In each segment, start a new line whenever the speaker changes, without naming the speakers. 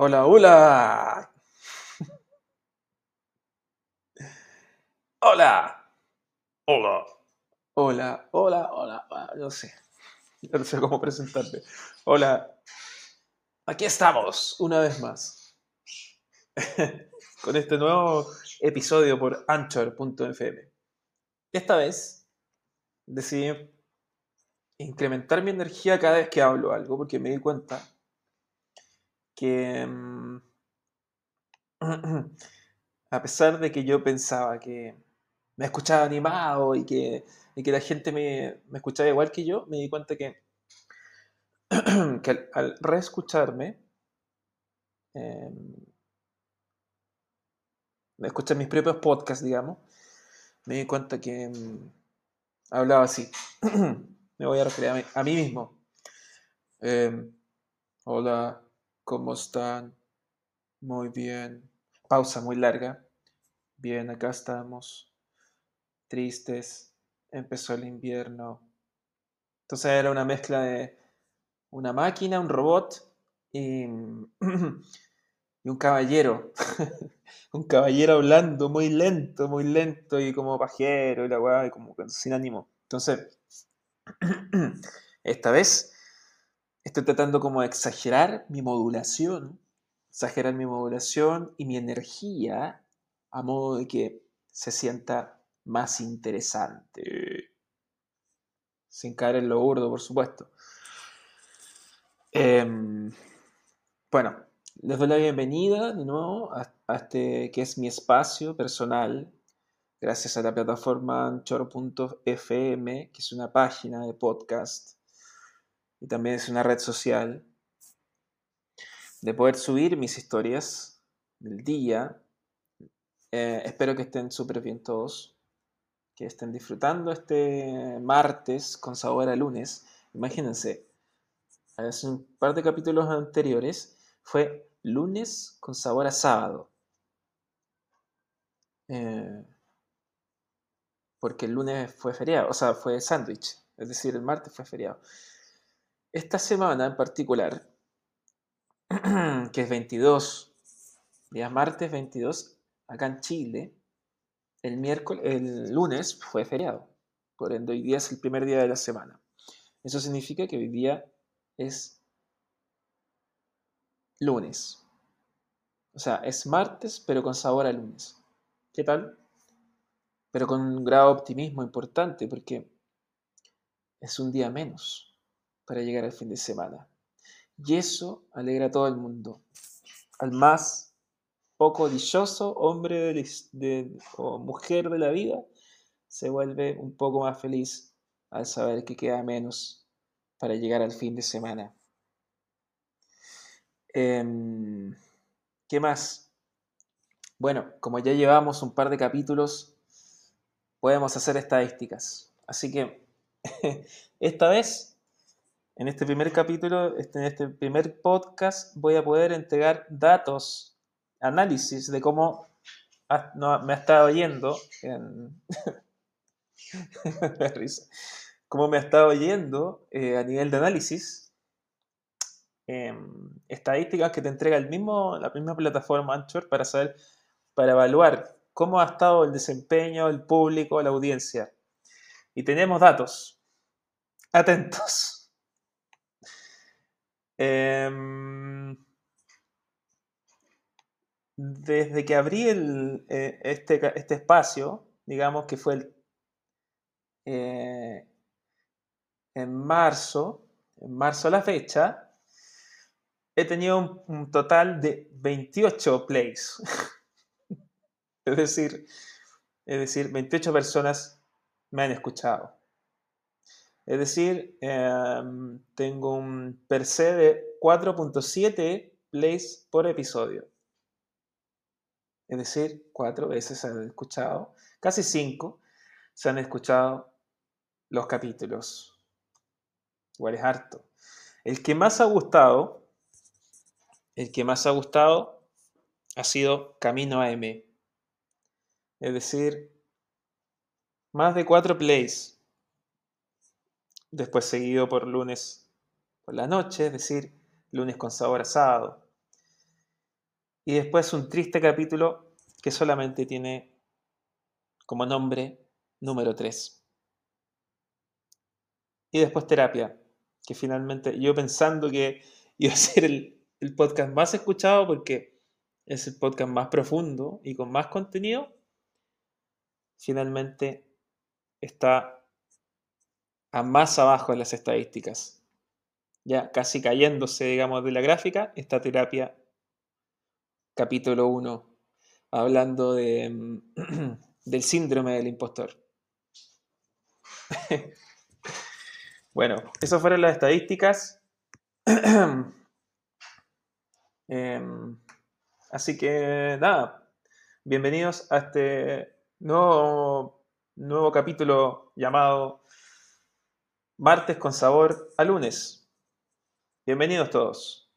Hola, hola. Hola.
Hola.
Hola, hola, hola. Ah, No sé. No sé cómo presentarme. Hola. Aquí estamos, una vez más. Con este nuevo episodio por Anchor.fm. Esta vez decidí incrementar mi energía cada vez que hablo algo, porque me di cuenta que mm, a pesar de que yo pensaba que me escuchaba animado y que, y que la gente me, me escuchaba igual que yo, me di cuenta que, que al, reescucharme, eh, me escuché mis propios podcasts, digamos, me di cuenta que mm, hablaba así. me voy a referir a mí, mismo. Eh, hola, ¿cómo están? Muy bien. Pausa muy larga. Bien, acá estamos. Tristes. Empezó el invierno. Entonces era una mezcla de una máquina, un robot y, un caballero. un caballero hablando muy lento, muy lento y como pajero y la weá, y como sin ánimo. Entonces, esta vez estoy tratando como de exagerar mi modulación, exagerar mi modulación y mi energía a modo de que se sienta más interesante. Sin caer en lo burdo, por supuesto. Em, bueno, les doy la bienvenida de nuevo a, a este que es mi espacio personal, gracias a la plataforma anchor.fm, que es una página de podcast y también es una red social, de poder subir mis historias del día. Eh, espero que estén súper bien todos, que estén disfrutando este martes con sabor a lunes. Imagínense, hace un par de capítulos anteriores fue lunes con sabor a sábado. Eh, porque el lunes fue feriado, o sea, fue sándwich, es decir, el martes fue feriado. Esta semana en particular, que es 22, día martes 22, acá en Chile, el miércoles, el lunes fue feriado. Por ende, hoy día es el primer día de la semana. Eso significa que hoy día es lunes. O sea, es martes, pero con sabor a lunes. ¿Qué tal? Pero con un grado de optimismo importante, porque es un día menos para llegar al fin de semana. Y eso alegra a todo el mundo. Al más poco dichoso hombre de, o mujer de la vida se vuelve un poco más feliz al saber que queda menos para llegar al fin de semana. Eh, ¿Qué más? Bueno, como ya llevamos un par de capítulos, podemos hacer estadísticas. Así que esta vez en este primer capítulo, en este primer podcast, voy a poder entregar datos, análisis de cómo me ha estado yendo en... cómo me ha estado yendo eh, a nivel de análisis. Eh, estadísticas que te entrega el mismo, la misma plataforma Anchor para saber, para evaluar cómo ha estado el desempeño, el público, la audiencia. Y tenemos datos. Atentos. Eh, desde que abrí eh, este, este, espacio, digamos que fue eh, en marzo, en marzo a la fecha, he tenido un, un total de 28 plays. es decir, es decir, 28 personas me han escuchado. Es decir, eh, tengo un per se de 4.7 plays por episodio. Es decir, cuatro veces se han escuchado, casi cinco se han escuchado los capítulos. Igual es harto. El que más ha gustado, el que más ha gustado ha sido Camino AM. Es decir, más de cuatro plays después seguido por lunes por la noche, es decir, lunes con sabor asado.
Y después un triste capítulo que solamente tiene como nombre número 3. Y después terapia, que finalmente yo pensando que iba a ser el, el podcast más escuchado porque es el podcast más profundo y con más contenido, finalmente está a más abajo en las estadísticas. Ya casi cayéndose, digamos, de la gráfica, esta terapia, capítulo 1, hablando de, del síndrome del impostor. bueno, esas fueron las estadísticas. Em, así que nada, bienvenidos a este nuevo capítulo llamado Martes con sabor a lunes. Bienvenidos todos.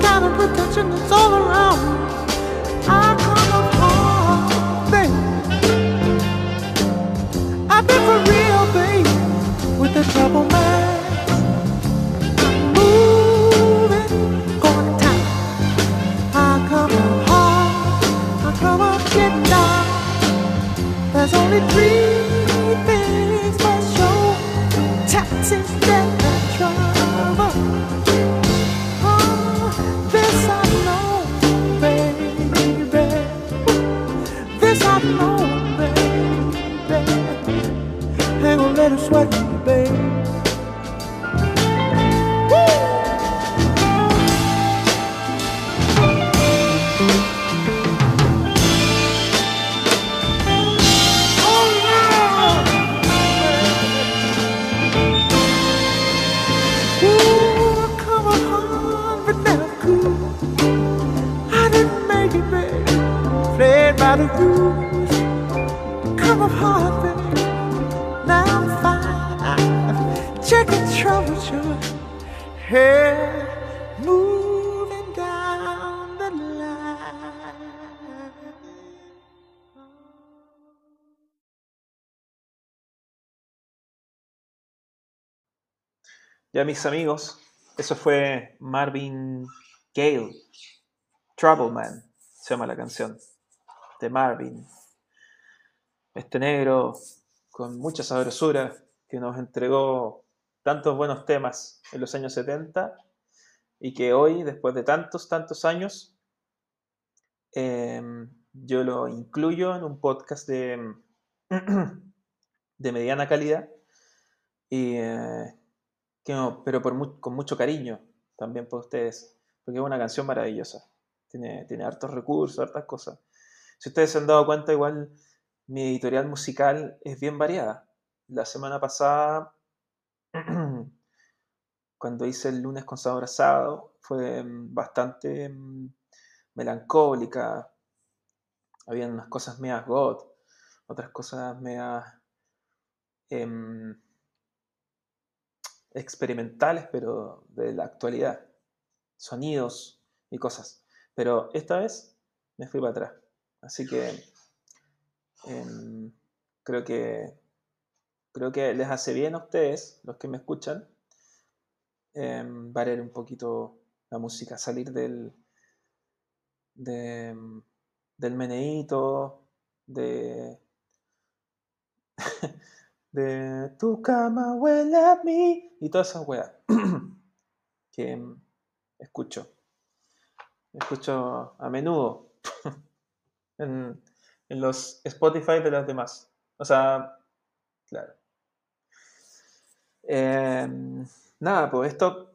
down and put your tendons all around me. I come upon things. I've been for real, baby, with a trouble man. There's only three
Ya mis amigos, eso fue Marvin Gale, Trouble Man, se llama la canción.
de Marvin. Este negro con mucha sabrosura que nos entregó tantos buenos temas en los años 70 y que hoy, después de tantos, tantos años, em, yo lo incluyo en un podcast de, de mediana calidad, y, eh, pero con mucho cariño también por ustedes, porque es una canción maravillosa, tiene, tiene hartos recursos, hartas cosas. Si ustedes se han dado cuenta, igual mi editorial musical es bien variada. La semana pasada, cuando hice el lunes con sabor asado, fue mm, bastante mm, melancólica. Habían unas cosas medias god, otras cosas medias em, experimentales, pero de la actualidad. Sonidos y cosas. Pero esta vez me fui para atrás. Así que em, creo que creo que les hace bien a ustedes, los que me escuchan, em, variar un poquito la música, salir del, del meneíto, de, de tu cama huele a mí y todas esas weas que escucho. Escucho a menudo en, en los Spotify de los demás. O sea, claro. Em, nada, pues esto,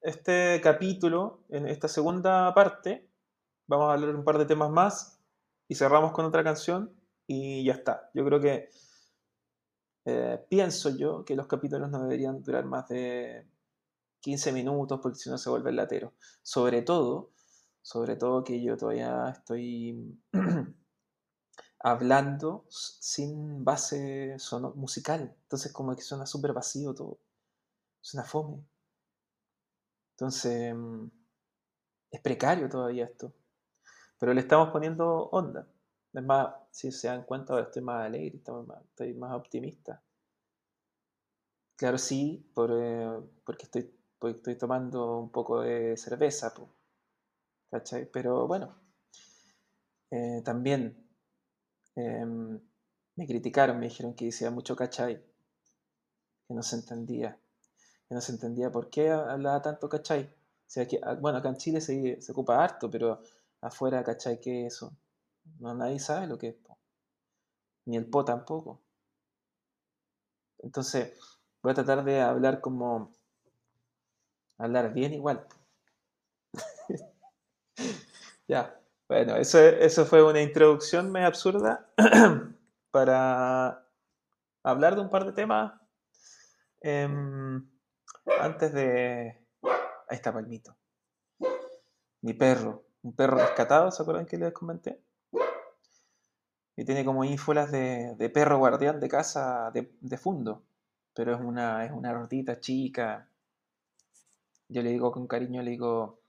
este capítulo, en esta segunda parte, vamos a hablar un par de temas más y cerramos con otra canción y ya está. Yo creo que eh, pienso yo que los capítulos no deberían durar más de 15 minutos porque si no se vuelve latero. Sobre todo, sobre todo que yo todavía estoy hablando sin base musical. Entonces como que suena súper vacío todo. Suena fome. Entonces mm, es precario todavía esto. Pero le estamos poniendo onda. Es más, si se dan cuenta, ahora estoy más alegre, estoy más, optimista. Claro, sí, eh, porque, estoy, tomando un poco de cerveza, ¿cachai? Pero bueno, eh, también Em, me criticaron, me dijeron que decía mucho cachai, que no se entendía, que no se entendía por qué hablaba tanto cachai. O sea, que, ah, bueno, acá en Chile se, se ocupa harto, pero afuera cachai, ¿qué es eso? No, nadie sabe lo que es, ni el po tampoco. Entonces, voy a tratar de hablar como, hablar bien igual. ya. Bueno, eso, eso fue una introducción medio absurda para hablar de un par de temas. Em, antes de... Ahí está Palmito. Mi perro. Un perro rescatado, ¿se acuerdan que les comenté? Y tiene como ínfulas de, perro guardián de casa de, de, fondo. Pero es una, es una rotita chica. Yo le digo con cariño, le digo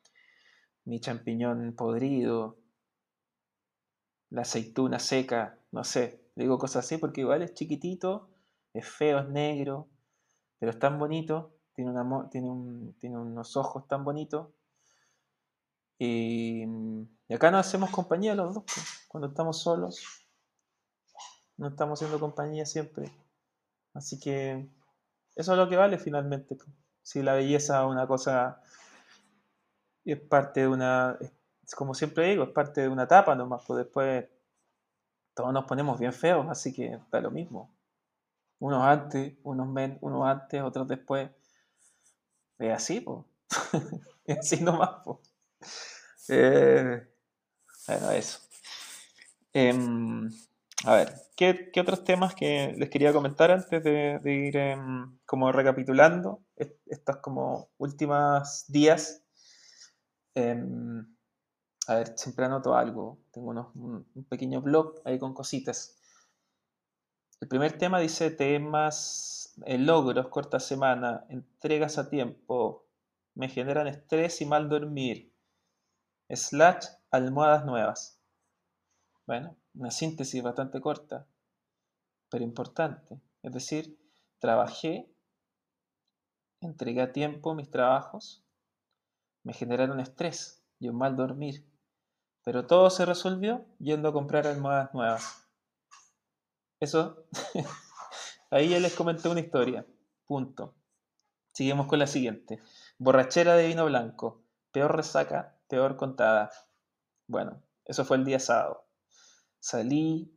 mi champiñón podrido la aceituna seca, no sé, digo cosas así porque igual es chiquitito, es feo, es negro, pero es tan bonito, tiene, unos ojos tan bonitos. Y, acá nos hacemos compañía los dos, cuando estamos solos, no estamos haciendo compañía siempre. Así que eso es lo que vale finalmente. Si la belleza es una cosa, es parte de una, como siempre digo, es parte de una etapa nomás, pues después todos nos ponemos bien feos, así que está lo mismo. Unos antes, unos, men, unos antes, otros después. Es así, pues. es así nomás, pues. bueno, eso. Em, a ver, ¿qué, otros temas que les quería comentar antes de, ir em, como recapitulando estos como últimos días? Em, a ver, siempre anoto algo. Tengo un, pequeño blog ahí con cositas. El primer tema dice temas, eh, logros, corta semana, entregas a tiempo, me generan estrés y mal dormir, slash, almohadas nuevas. Bueno, una síntesis bastante corta, pero importante. Es decir, trabajé, entregué a tiempo mis trabajos, me generaron estrés y un mal dormir Pero todo se resolvió yendo a comprar almohadas nuevas. Eso, ahí ya les comenté una historia. Punto. Seguimos con la siguiente. Borrachera de vino blanco. Peor resaca, peor contada. Bueno, eso fue el día sábado. Salí.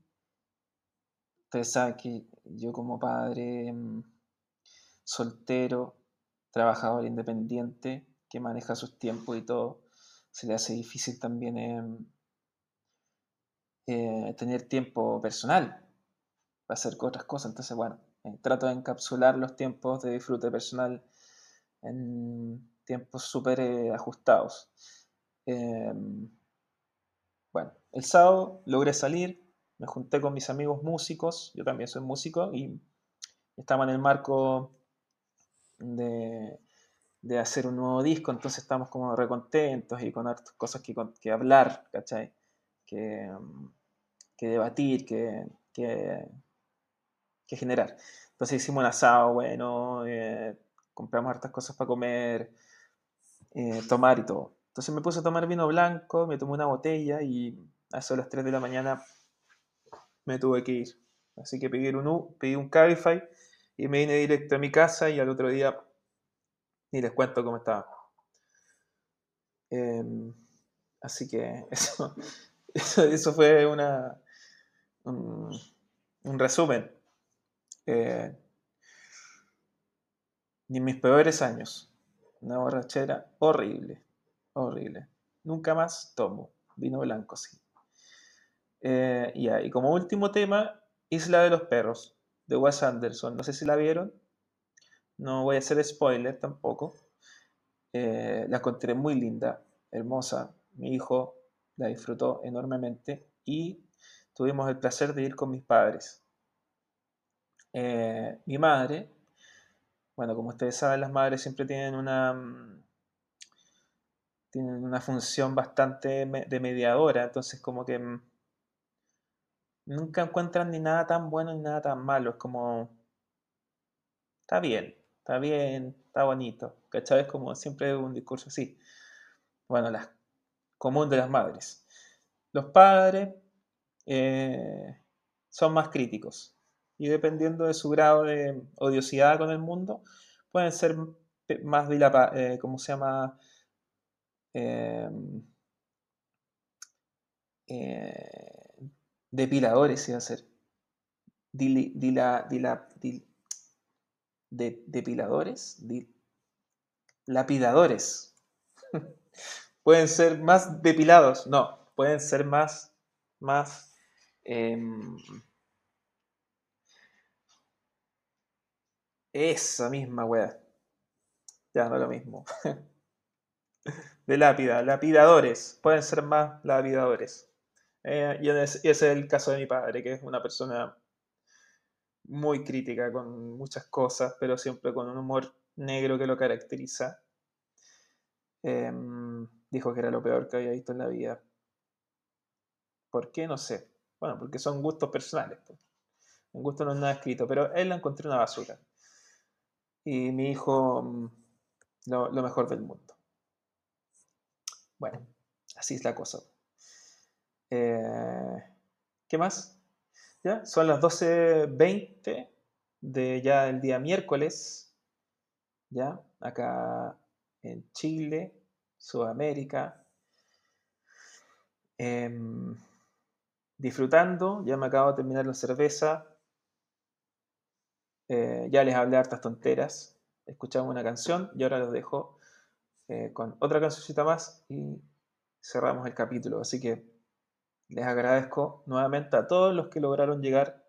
Ustedes saben que yo como padre mm, soltero, trabajador independiente, que maneja sus tiempos y todo, se le hace difícil también em, eh, tener tiempo personal para hacer otras cosas. Entonces, bueno, eh, trato de encapsular los tiempos de disfrute personal en tiempos súper eh, ajustados. Bueno, el sábado logré salir, me junté con mis amigos músicos, yo también soy músico y estamos en el marco de, hacer un nuevo disco, entonces estamos como recontentos y con hartas cosas que, hablar, ¿cachai? Que, debatir, que, que, generar. Entonces hicimos un asado, bueno, eh, compramos hartas cosas para comer, eh, tomar y todo. Entonces me puse a tomar vino blanco, me tomé una botella y a eso las 3 de la mañana me tuve que ir. Así que pedí un, pedí un Cabify y me vine directo a mi casa y al otro día ni les cuento cómo estaba. Em, así que eso, eso, fue una, un, resumen. Eh, ni mis peores años. Una borrachera horrible, horrible. Nunca más tomo vino blanco, sí. Eh, y como último tema, Isla de los Perros, de Wes Anderson. No sé si la vieron. No voy a hacer spoiler tampoco. Eh, la encontré muy linda, hermosa. Mi hijo la disfrutó enormemente y tuvimos el placer de ir con mis padres. Eh, mi madre, bueno, como ustedes saben, las madres siempre tienen una, mm, tienen una función bastante de mediadora, entonces como que mm, nunca encuentran ni nada tan bueno ni nada tan malo. Es como, está bien, está bien, está bonito. ¿Cachai? Es como siempre un discurso así. Bueno, la común de las madres. Los padres eh, son más críticos y dependiendo de su grado de odiosidad con el mundo, pueden ser más eh, ¿cómo se llama? Eh, eh, depiladores iba a ser. dila, dila, de, depiladores, lapidadores. pueden ser más depilados, no, pueden ser más, más em, esa misma weá. Ya no lo mismo. de lápida, lapidadores, pueden ser más lapidadores. Eh, y, ese es el caso de mi padre, que es una persona muy crítica con muchas cosas, pero siempre con un humor negro que lo caracteriza. Em, dijo que era lo peor que había visto en la vida. ¿Por qué? No sé. Bueno, porque son gustos personales. Un gusto no es nada escrito, pero él la encontró una basura. Y mi hijo, mm, lo mejor del mundo. Bueno, así es la cosa. Eh, ¿Qué más? ¿Ya? Son las 12.20 de ya el día miércoles, ¿ya? Acá en Chile, Sudamérica. Em, disfrutando, ya me acabo de terminar la cerveza. Eh, ya les hablé hartas tonteras. Escuchamos una canción y ahora los dejo eh, con otra cancioncita más y cerramos el capítulo. Así que les agradezco nuevamente a todos los que lograron llegar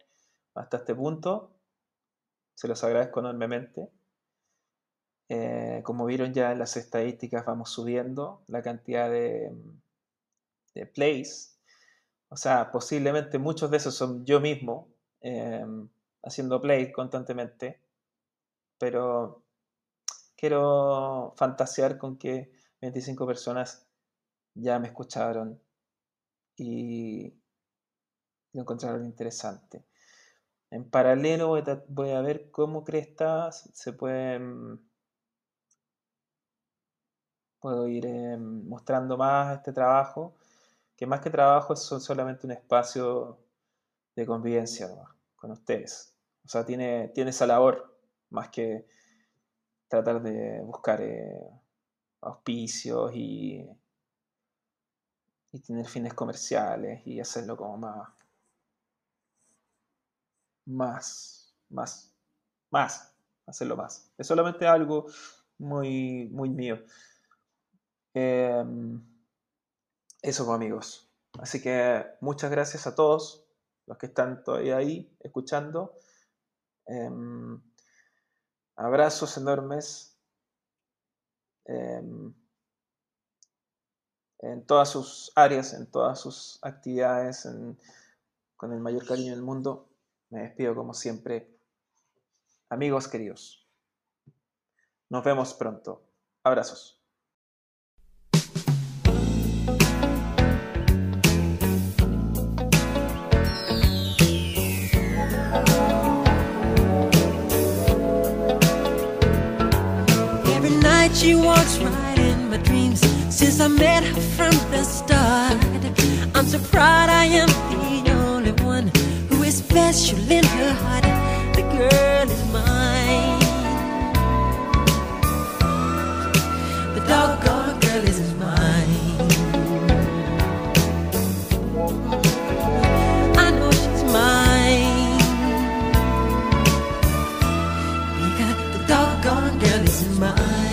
hasta este punto. Se los agradezco enormemente. Eh, como vieron ya en las estadísticas, vamos subiendo la cantidad de, de plays. O sea, posiblemente muchos de esos son yo mismo eh, haciendo play constantemente. Pero quiero fantasear con que 25 personas ya me escucharon y lo encontraron interesante. En paralelo voy a, ver cómo Crestas se pueden... Puedo ir em, mostrando más este trabajo que más que trabajo es solamente un espacio de convivencia con ustedes. O sea, tiene, tiene esa labor más que tratar de buscar eh, auspicios y, y tener fines comerciales y hacerlo como más, más, más, más, hacerlo más. Es solamente algo muy, muy mío. Em, eso, pues, amigos. Así que muchas gracias a todos los que están todavía ahí escuchando. Em, abrazos enormes em, en todas sus áreas, en todas sus actividades, con el mayor cariño del mundo. Me despido como siempre. Amigos queridos, nos vemos pronto. Abrazos.
She walks right in my dreams since I met her from the start. I'm so proud I am the only one who is special in her heart. The girl is mine. The doggone girl is mine. I know she's mine. Because the doggone girl is mine.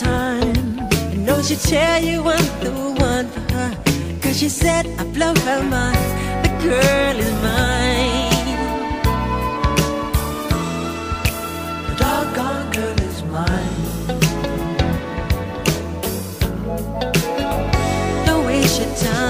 time. You know she'll tell you I'm the one for her, cause she said I blow her mind. The girl is mine. The doggone girl is mine. Don't waste your time.